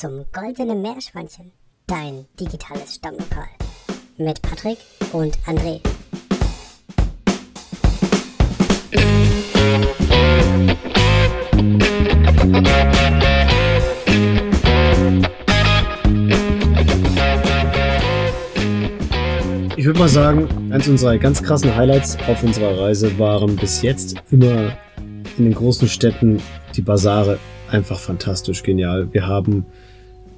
zum Goldenen Meerschweinchen, dein digitales Stammlokal. Mit Patrick und André. Ich würde mal sagen, eins unserer ganz krassen Highlights auf unserer Reise waren bis jetzt immer in den großen Städten die Basare einfach fantastisch genial. Wir haben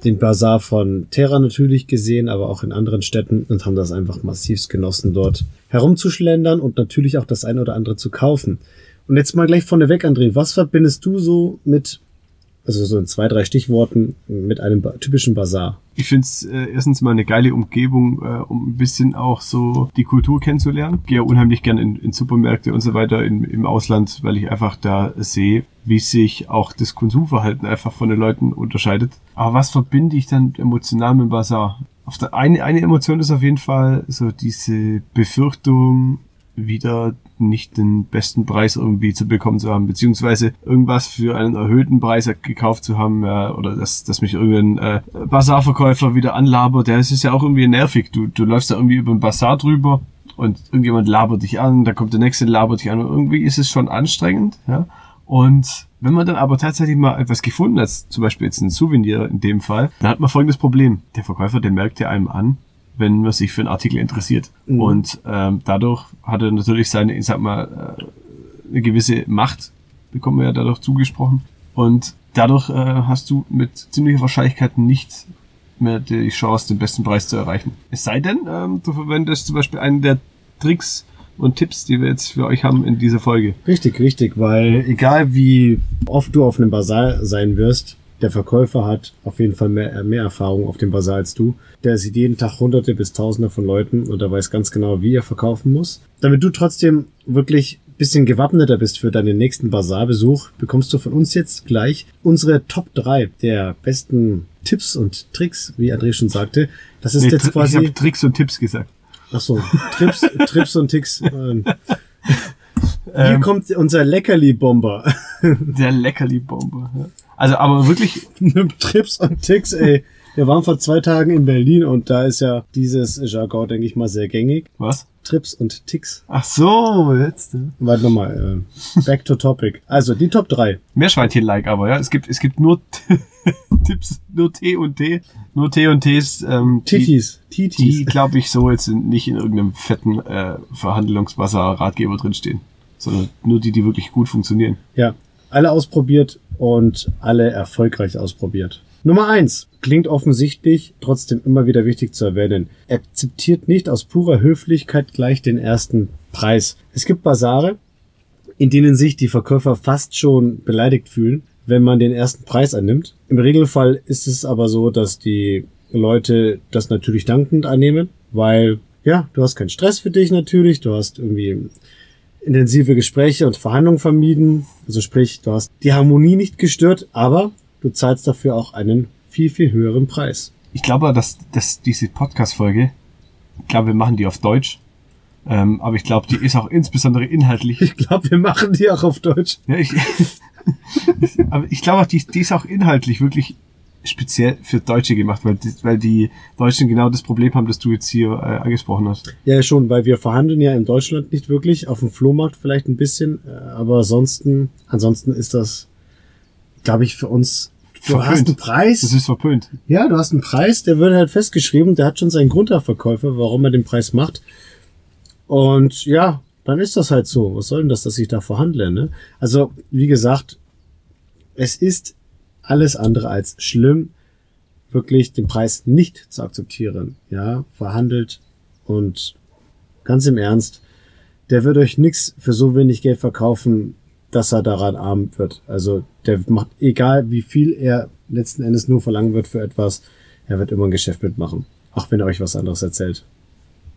den Bazar von Terra natürlich gesehen, aber auch in anderen Städten und haben das einfach massivst genossen, dort herumzuschlendern und natürlich auch das eine oder andere zu kaufen. Und jetzt mal gleich vorneweg, André, was verbindest du so mit also so in zwei, drei Stichworten mit einem typischen Bazar. Ich finde es äh, erstens mal eine geile Umgebung, äh, um ein bisschen auch so die Kultur kennenzulernen. Gehe ja unheimlich gern in, in Supermärkte und so weiter in, im Ausland, weil ich einfach da sehe, wie sich auch das Konsumverhalten einfach von den Leuten unterscheidet. Aber was verbinde ich dann emotional mit dem Bazar? Auf der eine, eine Emotion ist auf jeden Fall so diese Befürchtung, wieder nicht den besten Preis irgendwie zu bekommen zu haben, beziehungsweise irgendwas für einen erhöhten Preis gekauft zu haben, ja, oder dass, dass mich irgendein äh, Bazarverkäufer wieder anlabert, der ist ja auch irgendwie nervig. Du, du läufst da irgendwie über den Bazar drüber und irgendjemand labert dich an, da kommt der nächste, labert dich an und irgendwie ist es schon anstrengend, ja. Und wenn man dann aber tatsächlich mal etwas gefunden hat, zum Beispiel jetzt ein Souvenir in dem Fall, dann hat man folgendes Problem. Der Verkäufer, der merkt ja einem an, wenn man sich für einen Artikel interessiert. Mhm. Und ähm, dadurch hat er natürlich seine, ich sag mal, äh, eine gewisse Macht, bekommen wir ja dadurch zugesprochen. Und dadurch äh, hast du mit ziemlicher Wahrscheinlichkeit nicht mehr die Chance, den besten Preis zu erreichen. Es sei denn, ähm, du verwendest zum Beispiel einen der Tricks und Tipps, die wir jetzt für euch haben in dieser Folge. Richtig, richtig, weil egal wie oft du auf einem Basar sein wirst, der Verkäufer hat auf jeden Fall mehr, mehr Erfahrung auf dem Basar als du. Der sieht jeden Tag hunderte bis tausende von Leuten und er weiß ganz genau, wie er verkaufen muss. Damit du trotzdem wirklich bisschen gewappneter bist für deinen nächsten Basarbesuch, bekommst du von uns jetzt gleich unsere Top 3 der besten Tipps und Tricks, wie André schon sagte. Das ist nee, jetzt quasi. Ich habe Tricks und Tipps gesagt. Ach so, Trips, Trips und Ticks. Ähm, hier ähm, kommt unser Leckerli-Bomber. Der Leckerli-Bomber. Ja. Also, aber wirklich. Trips und Ticks, ey. Wir waren vor zwei Tagen in Berlin und da ist ja dieses Jargon, denke ich mal, sehr gängig. Was? Trips und Ticks. Ach so, jetzt. Warte nochmal. Äh, back to topic. Also, die Top 3. Meerschweinchen-like aber, ja. Es gibt, es gibt nur Tipps, nur T und T. Nur T und Ts. Ähm, Titis. Die, die glaube ich, so jetzt nicht in irgendeinem fetten äh, Verhandlungswasser-Ratgeber drinstehen. Sondern nur die, die wirklich gut funktionieren. Ja. Alle ausprobiert und alle erfolgreich ausprobiert. Nummer eins Klingt offensichtlich, trotzdem immer wieder wichtig zu erwähnen. Akzeptiert nicht aus purer Höflichkeit gleich den ersten Preis. Es gibt Basare, in denen sich die Verkäufer fast schon beleidigt fühlen, wenn man den ersten Preis annimmt. Im Regelfall ist es aber so, dass die Leute das natürlich dankend annehmen, weil ja, du hast keinen Stress für dich natürlich, du hast irgendwie intensive Gespräche und Verhandlungen vermieden. Also sprich, du hast die Harmonie nicht gestört, aber du zahlst dafür auch einen viel, viel höheren Preis. Ich glaube, dass, dass diese Podcast-Folge, ich glaube, wir machen die auf Deutsch. Ähm, aber ich glaube, die ist auch insbesondere inhaltlich. Ich glaube, wir machen die auch auf Deutsch. Ja, ich, aber ich glaube auch, die, die ist auch inhaltlich wirklich speziell für Deutsche gemacht, weil die, weil die Deutschen genau das Problem haben, das du jetzt hier äh, angesprochen hast. Ja, schon, weil wir verhandeln ja in Deutschland nicht wirklich, auf dem Flohmarkt vielleicht ein bisschen, äh, aber ansonsten, ansonsten ist das, glaube ich, für uns. Du verpönt. hast einen Preis. Das ist verpönt. Ja, du hast einen Preis, der wird halt festgeschrieben, der hat schon seinen Grund, der Verkäufer, warum er den Preis macht. Und ja, dann ist das halt so. Was soll denn das, dass ich da verhandle, ne? Also, wie gesagt, es ist alles andere als schlimm, wirklich den Preis nicht zu akzeptieren. Ja, verhandelt und ganz im Ernst, der wird euch nichts für so wenig Geld verkaufen, dass er daran arm wird. Also der macht, egal wie viel er letzten Endes nur verlangen wird für etwas, er wird immer ein Geschäft mitmachen. Auch wenn er euch was anderes erzählt.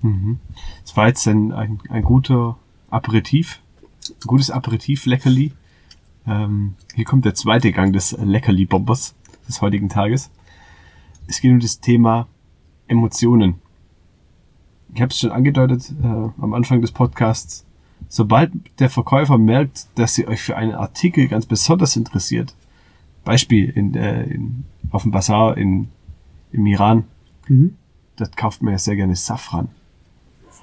Mhm. Das war jetzt ein, ein, ein guter Aperitif, ein gutes Aperitif-Leckerli. Ähm, hier kommt der zweite Gang des Leckerli-Bombers des heutigen Tages. Es geht um das Thema Emotionen. Ich habe es schon angedeutet äh, am Anfang des Podcasts. Sobald der Verkäufer merkt, dass ihr euch für einen Artikel ganz besonders interessiert Beispiel in, äh, in, auf dem Bazar in, im Iran, Mhm. das kauft man ja sehr gerne Safran.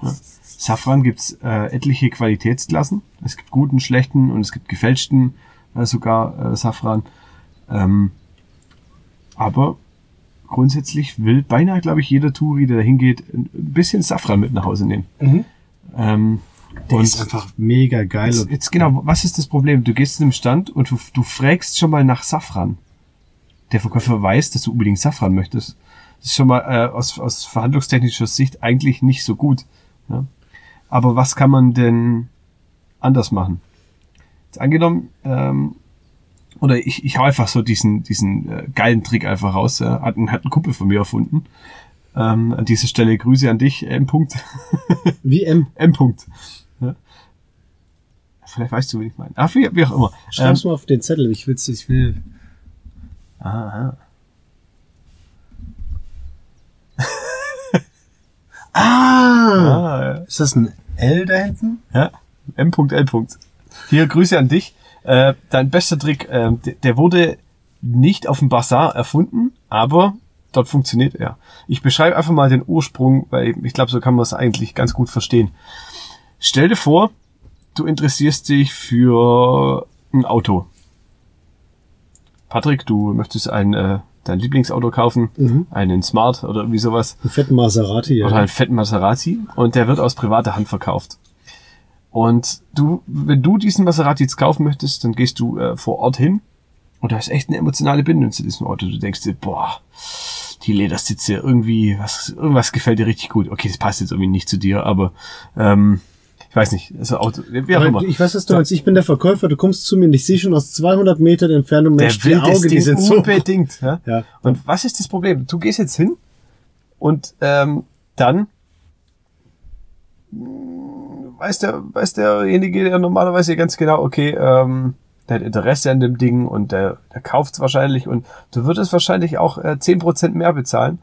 Ja. Safran gibt's äh, etliche Qualitätsklassen. Es gibt guten, schlechten und es gibt gefälschten äh, sogar äh, Safran. Ähm, aber grundsätzlich will beinahe, glaube ich, jeder Touri, der da hingeht, ein bisschen Safran mit nach Hause nehmen. Ähm, Der und ist einfach mega geil. jetzt, jetzt genau, was ist das Problem? Du gehst zu einem Stand und du, du fragst schon mal nach Safran. Der Verkäufer weiß, dass du unbedingt Safran möchtest. Das ist schon mal äh, aus, aus verhandlungstechnischer Sicht eigentlich nicht so gut. Ja? Aber was kann man denn anders machen? Angenommen, ähm, oder ich, ich hau einfach so diesen, diesen äh, geilen Trick einfach raus. Ja? Hat, ein, hat ein Kumpel von mir erfunden. Ähm, an dieser Stelle Grüße an dich, M. -Punkt. wie M. M. -Punkt. Ja? Vielleicht weißt du, wie ich meine. Ach, wie, wie auch immer. Schreib's mal auf den Zettel. Ich will's, ich will. Aha. Ah! Ah, Ist das ein L da hinten? ja. M.L. Hier, Grüße an dich. Äh, dein bester Trick, äh, der, wurde nicht auf dem Bazar erfunden, aber dort funktioniert er. Ich beschreibe einfach mal den Ursprung, weil ich glaube, so kann man es eigentlich ganz gut verstehen. Stell dir vor, du interessierst dich für ein Auto. Patrick, du möchtest ein, äh, dein Lieblingsauto kaufen, Mhm. einen Smart oder irgendwie sowas. Ein fetten Maserati, ja. oder einen fetten Maserati und der wird aus privater Hand verkauft. Und du, wenn du diesen Maserati jetzt kaufen möchtest, dann gehst du äh, vor Ort hin und da ist echt eine emotionale Bindung zu diesem Auto. Du denkst dir, boah, die Ledersitze irgendwie, was, irgendwas gefällt dir richtig gut. Okay, das passt jetzt irgendwie nicht zu dir, aber ähm, ich weiß nicht, also Auto, wie auch immer. Ich weiß, was du meinst. Ich bin der Verkäufer. Du kommst zu mir und ich sehe schon aus 200 Metern Entfernung, Der Mensch, die will Augen, die sind so. unbedingt. Ja? Ja. Und was ist das Problem? Du gehst jetzt hin und ähm, dann weiß, der, weiß derjenige ja normalerweise ganz genau, okay, ähm, der hat Interesse an dem Ding und der, der kauft es wahrscheinlich und du würdest wahrscheinlich auch äh, 10% mehr bezahlen,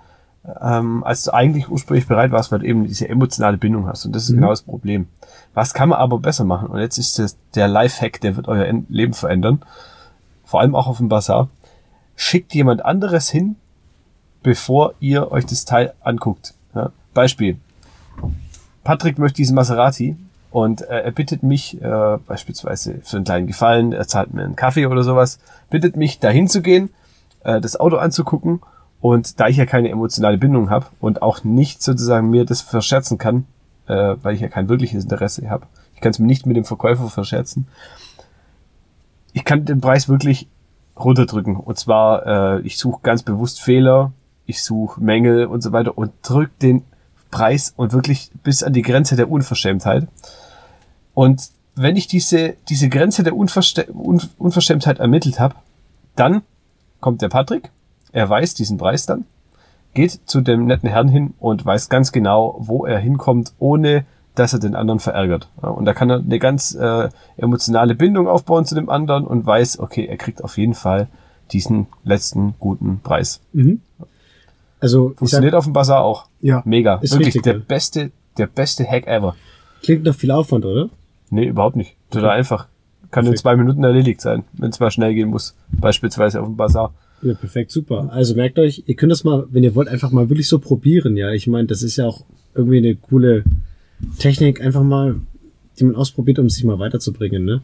ähm, als du eigentlich ursprünglich bereit warst, weil du eben diese emotionale Bindung hast. Und das ist Mhm. genau das Problem. Was kann man aber besser machen? Und jetzt ist das der Lifehack, der wird euer En- Leben verändern. Vor allem auch auf dem Bazar. Schickt jemand anderes hin, bevor ihr euch das Teil anguckt. Ja? Beispiel. Patrick möchte diesen Maserati und äh, er bittet mich äh, beispielsweise für einen kleinen Gefallen, er zahlt mir einen Kaffee oder sowas, bittet mich dahin zu gehen, äh, das Auto anzugucken und da ich ja keine emotionale Bindung habe und auch nicht sozusagen mir das verscherzen kann, äh, weil ich ja kein wirkliches Interesse habe, ich kann es mir nicht mit dem Verkäufer verscherzen, ich kann den Preis wirklich runterdrücken. Und zwar, äh, ich suche ganz bewusst Fehler, ich suche Mängel und so weiter und drück den Preis und wirklich bis an die Grenze der Unverschämtheit. Und wenn ich diese, diese Grenze der Unverste Un Unverschämtheit ermittelt habe, dann kommt der Patrick, er weiß diesen Preis dann, geht zu dem netten Herrn hin und weiß ganz genau, wo er hinkommt, ohne dass er den anderen verärgert. Und da kann er eine ganz äh, emotionale Bindung aufbauen zu dem anderen und weiß, okay, er kriegt auf jeden Fall diesen letzten guten Preis. Mhm. Also, ich sag, Funktioniert auf dem Bazar auch. ja, Mega. Ist Wirklich richtig der geil. beste, der beste Hack ever. klingt nach viel Aufwand, oder? Nee, überhaupt nicht. Total einfach. Kann in Perfekt. zwei Minuten erledigt sein, wenn es mal schnell gehen muss. Beispielsweise auf dem Bazar. Ja, perfekt, super. Also merkt euch, ihr könnt das mal, wenn ihr wollt, einfach mal wirklich so probieren, ja. Ich meine, das ist ja auch irgendwie eine coole Technik, einfach mal, die man ausprobiert, um sich mal weiterzubringen, ne?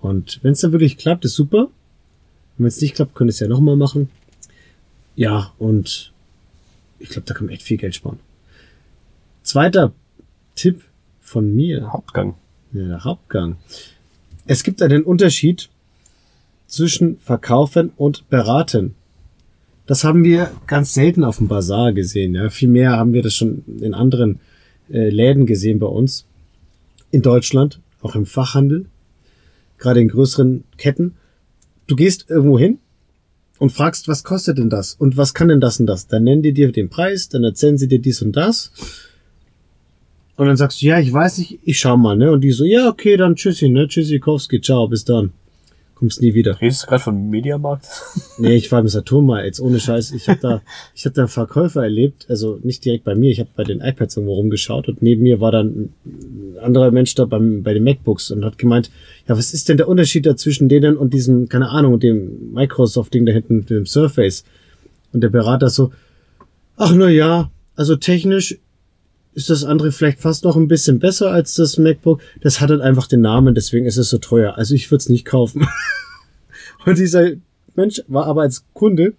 Und wenn es dann wirklich klappt, ist super. Und wenn es nicht klappt, könnt ihr es ja nochmal machen. Ja, und ich glaube, da kann man echt viel Geld sparen. Zweiter Tipp von mir. Hauptgang. Ja, der Hauptgang. Es gibt einen Unterschied zwischen verkaufen und beraten. Das haben wir ganz selten auf dem Bazar gesehen. Ja. Vielmehr haben wir das schon in anderen äh, Läden gesehen bei uns. In Deutschland, auch im Fachhandel, gerade in größeren Ketten. Du gehst irgendwo hin und fragst, was kostet denn das? Und was kann denn das und das? Dann nennen die dir den Preis, dann erzählen sie dir dies und das. Und dann sagst du, ja, ich weiß nicht, ich schau mal, ne? Und die so, ja, okay, dann tschüssi, ne? Tschüssikowski, ciao, bis dann. Kommst nie wieder. Redest du gerade von Mediamarkt? Nee, ich war im Saturn mal, jetzt ohne Scheiß. Ich habe da, ich habe da einen Verkäufer erlebt, also nicht direkt bei mir, ich habe bei den iPads irgendwo rumgeschaut und neben mir war dann ein anderer Mensch da beim, bei den MacBooks und hat gemeint, ja, was ist denn der Unterschied da zwischen denen und diesem, keine Ahnung, dem Microsoft-Ding da hinten, dem Surface? Und der Berater so, ach na ja, also technisch ist das andere vielleicht fast noch ein bisschen besser als das MacBook. Das hat halt einfach den Namen, deswegen ist es so teuer. Also ich würde es nicht kaufen. und dieser Mensch war aber als Kunde,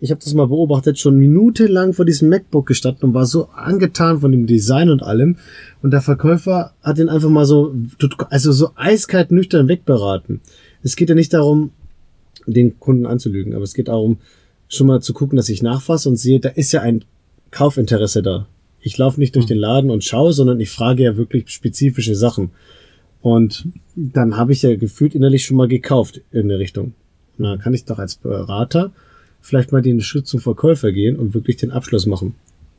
ich habe das mal beobachtet, schon minutenlang vor diesem MacBook gestanden und war so angetan von dem Design und allem. Und der Verkäufer hat ihn einfach mal so, also so eiskalt nüchtern wegberaten. Es geht ja nicht darum, den Kunden anzulügen, aber es geht darum, schon mal zu gucken, dass ich nachfasse und sehe, da ist ja ein Kaufinteresse da. Ich laufe nicht durch den Laden und schaue, sondern ich frage ja wirklich spezifische Sachen. Und dann habe ich ja gefühlt innerlich schon mal gekauft in der Richtung. Und dann kann ich doch als Berater vielleicht mal den Schritt zum Verkäufer gehen und wirklich den Abschluss machen.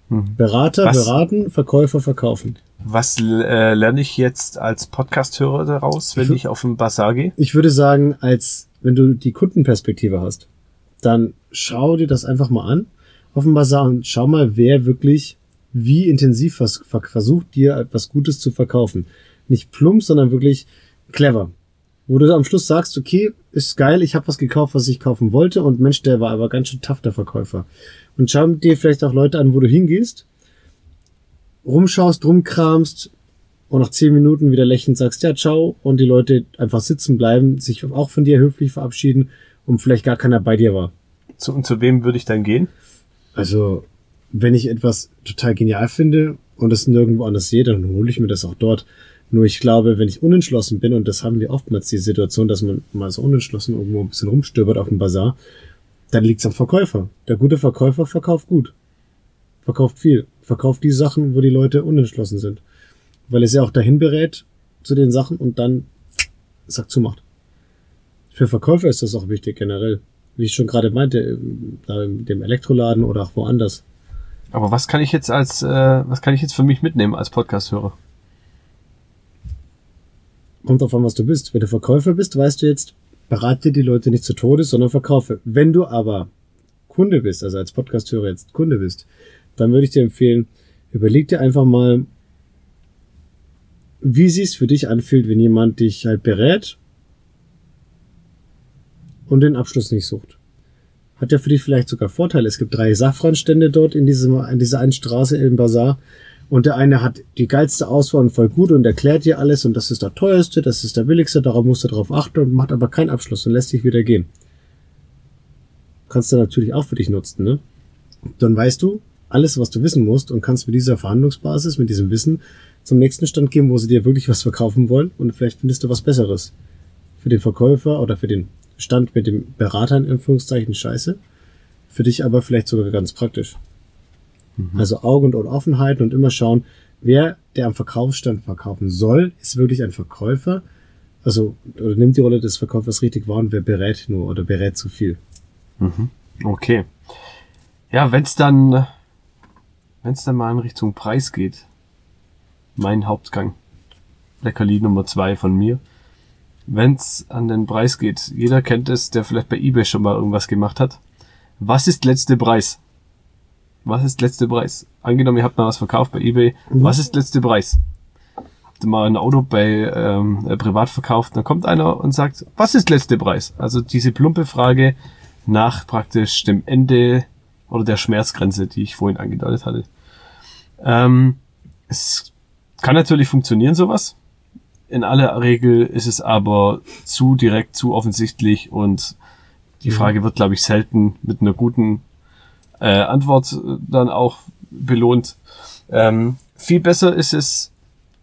Mhm. Berater Was? beraten, Verkäufer verkaufen. Was äh, lerne ich jetzt als Podcast-Hörer daraus, wenn Ich ich auf den Bazar gehe? Ich würde sagen, als wenn du die Kundenperspektive hast, dann schau dir das einfach mal an auf dem Bazar und schau mal, wer wirklich wie intensiv vers ver versucht, dir etwas Gutes zu verkaufen. Nicht plump, sondern wirklich clever. Wo du am Schluss sagst, okay, ist geil, ich habe was gekauft, was ich kaufen wollte und Mensch, der war aber ganz schön tough, der Verkäufer. Und schau dir vielleicht auch Leute an, wo du hingehst, rumschaust, rumkramst und nach zehn Minuten wieder lächelnd sagst, ja, ciao, und die Leute einfach sitzen bleiben, sich auch von dir höflich verabschieden und vielleicht gar keiner bei dir war. Zu, und zu wem würde ich dann gehen? Also, wenn ich etwas total genial finde und es nirgendwo anders sehe, dann hole ich mir das auch dort. Nur ich glaube, wenn ich unentschlossen bin, und das haben wir oftmals die Situation, dass man mal so unentschlossen irgendwo ein bisschen rumstöbert auf dem Bazar, dann liegt's am Verkäufer. Der gute Verkäufer verkauft gut. Verkauft viel. Verkauft die Sachen, wo die Leute unentschlossen sind. Weil es ja auch dahin berät zu den Sachen und dann Sack zumacht. Für Verkäufer ist das auch wichtig generell. Wie ich schon gerade meinte, im- da in dem Elektroladen oder auch woanders. Aber was kann ich jetzt als, äh, was kann ich jetzt für mich mitnehmen als Podcast-Hörer? Kommt drauf an, was du bist. Wenn du Verkäufer bist, weißt du jetzt, berate die Leute nicht zu Tode, sondern verkaufe. Wenn du aber Kunde bist, also als Podcast-Hörer jetzt Kunde bist, dann würde ich dir empfehlen, überleg dir einfach mal, wie sich's für dich anfühlt, wenn jemand dich halt berät und den Abschluss nicht sucht. Hat ja für dich vielleicht sogar Vorteile. Es gibt drei Safranstände dort in, diesem, in dieser einen Straße im Bazar. Und der eine hat die geilste Auswahl und voll gut und erklärt dir alles und das ist der teuerste, das ist der billigste, darauf musst du drauf achten und macht aber keinen Abschluss und lässt dich wieder gehen. Kannst du natürlich auch für dich nutzen, ne? Dann weißt du alles, was du wissen musst und kannst mit dieser Verhandlungsbasis, mit diesem Wissen zum nächsten Stand gehen, wo sie dir wirklich was verkaufen wollen und vielleicht findest du was Besseres. Für den Verkäufer oder für den Stand mit dem Berater in Anführungszeichen scheiße. Für dich aber vielleicht sogar ganz praktisch. Also Augen und Offenheit und immer schauen, wer der am Verkaufsstand verkaufen soll, ist wirklich ein Verkäufer. Also, oder nimmt die Rolle des Verkäufers richtig wahr und wer berät nur oder berät zu viel. Okay. Ja, wenn's dann, wenn's dann mal in Richtung Preis geht, mein Hauptgang, Leckerli Nummer zwei von mir. Wenn's an den Preis geht, jeder kennt es, der vielleicht bei eBay schon mal irgendwas gemacht hat. Was ist letzte Preis? Was ist letzte Preis? Angenommen, ihr habt mal was verkauft bei eBay. Was ist letzte Preis? Habt ihr mal ein Auto bei ähm, äh, privat verkauft, dann kommt einer und sagt, was ist letzte Preis? Also diese plumpe Frage nach praktisch dem Ende oder der Schmerzgrenze, die ich vorhin angedeutet hatte. Ähm, es kann natürlich funktionieren, sowas. In aller Regel ist es aber zu direkt, zu offensichtlich und die Frage wird, glaube ich, selten mit einer guten äh, Antwort äh, dann auch belohnt. Ähm, viel besser ist es,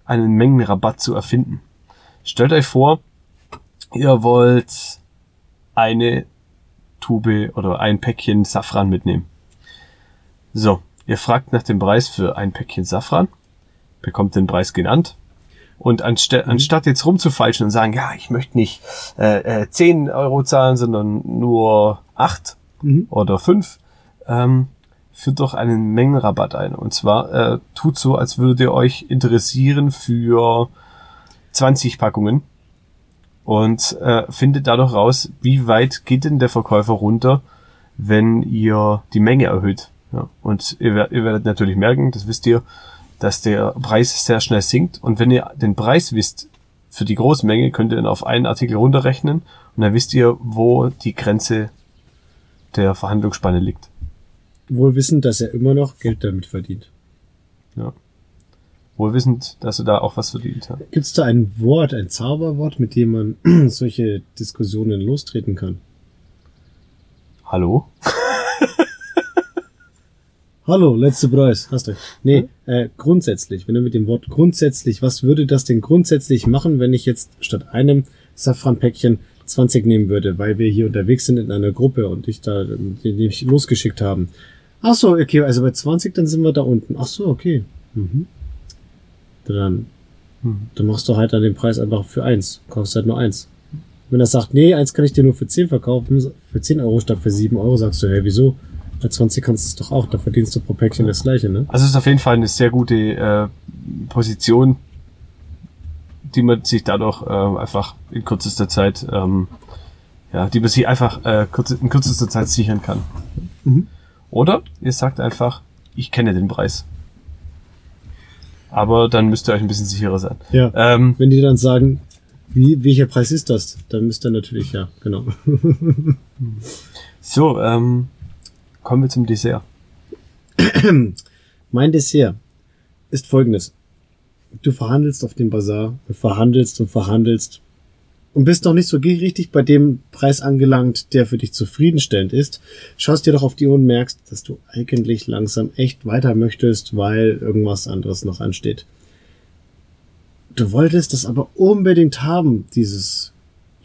einen Mengenrabatt zu erfinden. Stellt euch vor, ihr wollt eine Tube oder ein Päckchen Safran mitnehmen. So, ihr fragt nach dem Preis für ein Päckchen Safran, bekommt den Preis genannt und anste anstatt jetzt rumzufeilschen und sagen, ja, ich möchte nicht äh, äh, 10 Euro zahlen, sondern nur 8 Mhm. oder 5, ähm, führt doch einen Mengenrabatt ein. Und zwar äh, tut so, als würdet ihr euch interessieren für 20 Packungen und äh, findet dadurch raus, wie weit geht denn der Verkäufer runter, wenn ihr die Menge erhöht. Ja, und ihr, ihr werdet natürlich merken, das wisst ihr, dass der Preis sehr schnell sinkt. Und wenn ihr den Preis wisst für die Großmenge, könnt ihr dann auf einen Artikel runterrechnen und dann wisst ihr, wo die Grenze der Verhandlungsspanne liegt. Wohl wissend, dass er immer noch Geld damit verdient. Ja. Wohl wissend, dass er da auch was verdient hat. Gibt es da ein Wort, ein Zauberwort, mit dem man solche Diskussionen lostreten kann? Hallo? Hallo, letzter Preis, hast du. Nee, äh, grundsätzlich, wenn du mit dem Wort grundsätzlich, was würde das denn grundsätzlich machen, wenn ich jetzt statt einem Safranpäckchen 20 nehmen würde, weil wir hier unterwegs sind in einer Gruppe und ich da, die mich losgeschickt haben. Ach so, okay, also bei 20, dann sind wir da unten. Ach so, okay. Mhm. Dann, dann machst du halt dann den Preis einfach für eins. Kaufst halt nur eins. Wenn er sagt, nee, eins kann ich dir nur für 10 verkaufen, für 10 Euro statt für 7 Euro, sagst du, hey, wieso? Bei 20 kannst du es doch auch, da verdienst du pro Päckchen das gleiche, ne? Also es ist auf jeden Fall eine sehr gute äh, Position, die man sich dadurch äh, einfach in kürzester Zeit, ähm, ja, die man sich einfach äh, kurz, in kürzester Zeit sichern kann. Mhm. Oder ihr sagt einfach, ich kenne den Preis. Aber dann müsst ihr euch ein bisschen sicherer sein. Ja. Ähm, Wenn die dann sagen, wie, welcher Preis ist das? Dann müsst ihr natürlich, ja, genau. so, ähm, kommen wir zum Dessert. Mein Dessert ist folgendes. Du verhandelst auf dem Bazar, du verhandelst und verhandelst und bist noch nicht so richtig bei dem Preis angelangt, der für dich zufriedenstellend ist, schaust dir doch auf die Uhr und merkst, dass du eigentlich langsam echt weiter möchtest, weil irgendwas anderes noch ansteht. Du wolltest das aber unbedingt haben, dieses,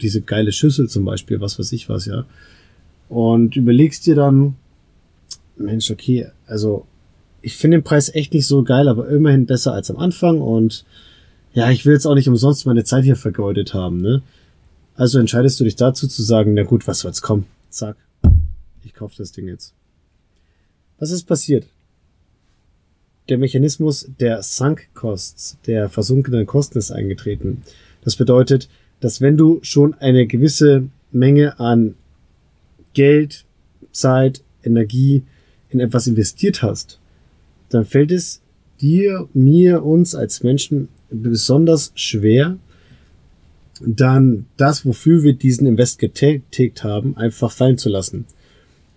diese geile Schüssel zum Beispiel, was weiß ich was, ja. Und überlegst dir dann, Mensch, okay, also ich finde den Preis echt nicht so geil, aber immerhin besser als am Anfang und ja, ich will jetzt auch nicht umsonst meine Zeit hier vergeudet haben, ne? Also entscheidest du dich dazu zu sagen, na gut, was soll's kommen? Zack. Ich kaufe das Ding jetzt. Was ist passiert? Der Mechanismus der Sunk Costs, der versunkenen Kosten ist eingetreten. Das bedeutet, dass wenn du schon eine gewisse Menge an Geld, Zeit, Energie in etwas investiert hast, dann fällt es dir, mir, uns als Menschen besonders schwer, dann das, wofür wir diesen Invest getätigt haben, einfach fallen zu lassen.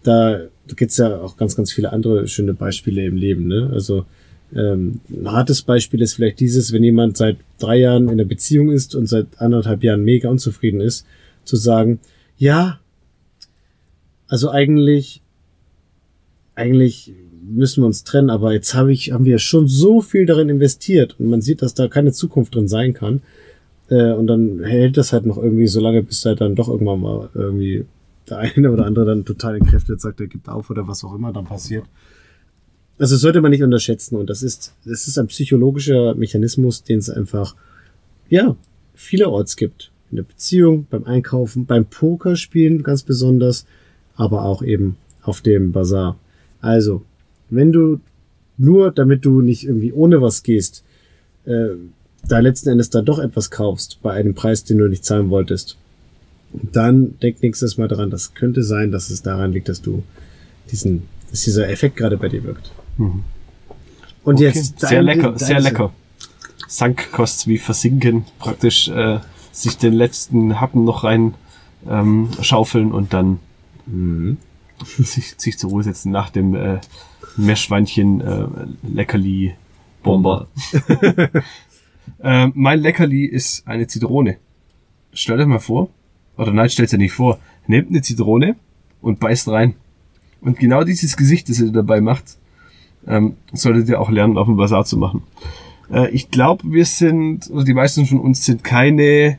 Da gibt's ja auch ganz, ganz viele andere schöne Beispiele im Leben. Ne? Also ähm, ein hartes Beispiel ist vielleicht dieses, wenn jemand seit drei Jahren in der Beziehung ist und seit anderthalb Jahren mega unzufrieden ist, zu sagen, ja, also eigentlich, eigentlich müssen wir uns trennen, aber jetzt habe ich, haben wir schon so viel darin investiert und man sieht, dass da keine Zukunft drin sein kann. Äh, und dann hält das halt noch irgendwie so lange, bis halt dann doch irgendwann mal irgendwie der eine oder andere dann total entkräftet sagt, er gibt auf oder was auch immer dann passiert. Also sollte man nicht unterschätzen und das ist, das ist ein psychologischer Mechanismus, den es einfach, ja, vielerorts gibt. In der Beziehung, beim Einkaufen, beim Pokerspielen ganz besonders, aber auch eben auf dem Bazar. Also, wenn du nur, damit du nicht irgendwie ohne was gehst, äh, da letzten Endes dann doch etwas kaufst bei einem Preis, den du nicht zahlen wolltest, dann denk nächstes Mal daran, das könnte sein, dass es daran liegt, dass du diesen, dass dieser Effekt gerade bei dir wirkt. Mhm. Und Okay. jetzt sehr dein- lecker, dein- sehr lecker. Sankkost wie versinken, praktisch äh, sich den letzten Happen noch rein ähm, schaufeln und dann Mhm. Sich, sich zur Ruhe setzen nach dem äh, Meerschweinchen äh, Leckerli Bomber. äh, mein Leckerli ist eine Zitrone. Stellt euch mal vor, oder nein, stellt ihr nicht vor. Nehmt eine Zitrone und beißt rein. Und genau dieses Gesicht, das ihr dabei macht, ähm, solltet ihr auch lernen, auf dem Bazar zu machen. Äh, ich glaube, wir sind, oder die meisten von uns sind keine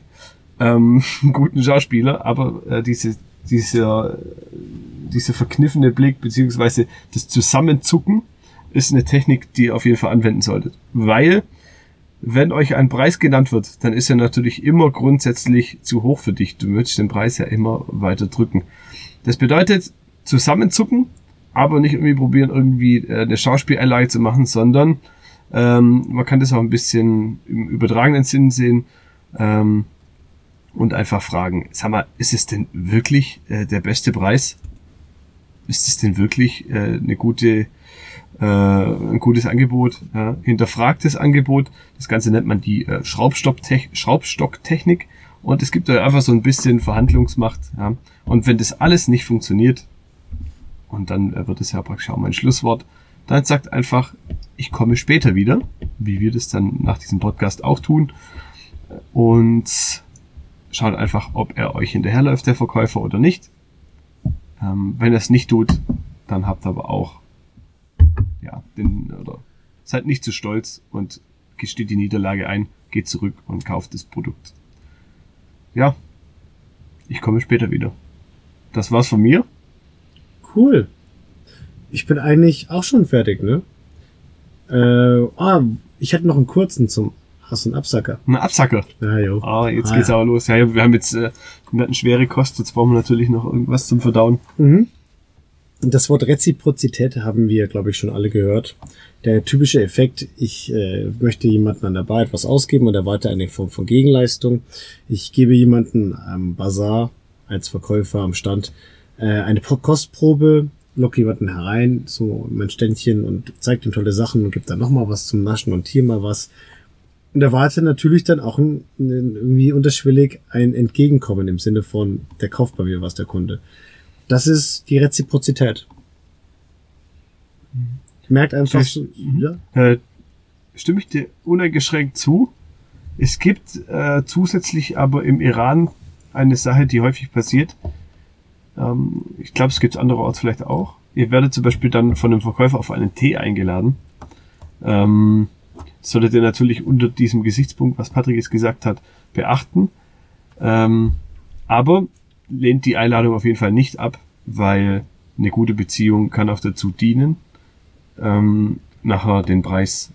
ähm, guten Schauspieler, aber äh, diese, dieser, dieser verkniffene Blick, beziehungsweise das Zusammenzucken, ist eine Technik, die ihr auf jeden Fall anwenden solltet. Weil, wenn euch ein Preis genannt wird, dann ist er natürlich immer grundsätzlich zu hoch für dich. Du würdest den Preis ja immer weiter drücken. Das bedeutet, zusammenzucken, aber nicht irgendwie probieren, irgendwie äh, eine Schauspieleinlage zu machen, sondern ähm, man kann das auch ein bisschen im übertragenen Sinn sehen. Ähm, und einfach fragen, sag mal, ist es denn wirklich äh, der beste Preis? Ist es denn wirklich äh, eine gute, äh, ein gutes Angebot? Ja? Hinterfragtes Angebot. Das Ganze nennt man die äh, Schraubstocktechnik. Und es gibt da einfach so ein bisschen Verhandlungsmacht. Ja? Und wenn das alles nicht funktioniert, und dann äh, wird es ja praktisch auch mein Schlusswort, dann sagt einfach, ich komme später wieder, wie wir das dann nach diesem Podcast auch tun. Und schaut einfach, ob er euch hinterherläuft, der Verkäufer, oder nicht. Ähm, wenn es nicht tut, dann habt aber auch, ja, den, oder seid nicht zu stolz und gesteht die Niederlage ein, geht zurück und kauft das Produkt. Ja, ich komme später wieder. Das war's von mir. Cool. Ich bin eigentlich auch schon fertig, ne? Äh, ah, ich hätte noch einen kurzen zum Hast du einen Absacker? Ein Absacker. Ja, jo. Ah, jetzt Ah, geht's ja. aber los. Ja, wir haben jetzt, äh, wir hatten schwere Kost, jetzt brauchen wir natürlich noch irgendwas zum Verdauen. Mhm. Und Das Wort Reziprozität haben wir, glaube ich, schon alle gehört. Der typische Effekt, ich äh, möchte jemanden an der Bar etwas ausgeben und erwarte eine Form von Gegenleistung. Ich gebe jemanden am Bazar als Verkäufer am Stand äh, eine Pro- Kostprobe, lock jemanden herein, so mein Ständchen und zeigt ihm tolle Sachen und gibt dann nochmal was zum Naschen und hier mal was. Und erwarte natürlich dann auch ein, ein, irgendwie unterschwellig ein Entgegenkommen im Sinne von, der kauft bei mir was, der Kunde. Das ist die Reziprozität. Merkt einfach, so, ja, Äh, stimme ich dir uneingeschränkt zu. Es gibt äh, zusätzlich aber im Iran eine Sache, die häufig passiert. Ähm, ich glaube, es gibt andererorts vielleicht auch. Ihr werdet zum Beispiel dann von einem Verkäufer auf einen Tee eingeladen. Ähm, solltet ihr natürlich unter diesem Gesichtspunkt, was Patrick jetzt gesagt hat, beachten. Ähm, aber lehnt die Einladung auf jeden Fall nicht ab, weil eine gute Beziehung kann auch dazu dienen, ähm, nachher den Preis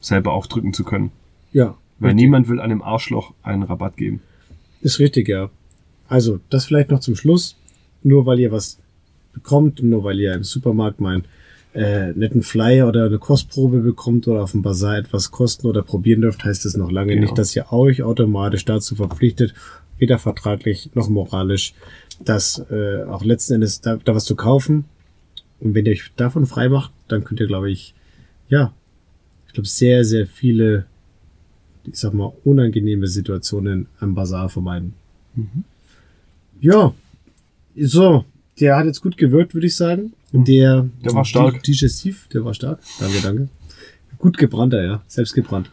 selber auch drücken zu können. ja. Weil richtig. niemand will einem Arschloch einen Rabatt geben. Ist richtig, ja. Also, das vielleicht noch zum Schluss. Nur weil ihr was bekommt, nur weil ihr im Supermarkt mal einen äh, netten Flyer oder eine Kostprobe bekommt oder auf dem Bazar etwas kosten oder probieren dürft, heißt es noch lange Genau. nicht, dass ihr euch automatisch dazu verpflichtet, weder vertraglich noch moralisch, dass äh, auch letzten Endes da, da was zu kaufen. Und wenn ihr euch davon frei macht, dann könnt ihr, glaube ich, ja, ich glaube, sehr, sehr viele, ich sag mal, unangenehme Situationen am Bazar vermeiden. Ja, so, der hat jetzt gut gewirkt, würde ich sagen. Der, Der war stark. Digestiv, der war stark. Danke, danke. Gut gebrannter, ja. Selbst gebrannt.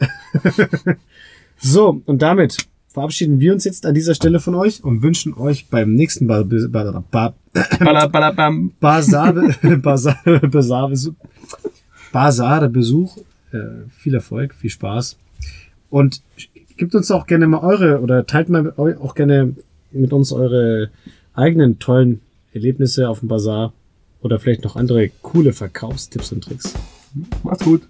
so, und damit verabschieden wir uns jetzt an dieser Stelle von euch und wünschen euch beim nächsten Bar, Bar, Bar, Balabam. Basar, Basar, Basar, Basar-Besuch. Äh, viel Erfolg, viel Spaß. Und gebt uns auch gerne mal eure oder teilt mal auch gerne mit uns eure eigenen tollen Erlebnisse auf dem Bazar oder vielleicht noch andere coole Verkaufstipps und Tricks. Macht's gut.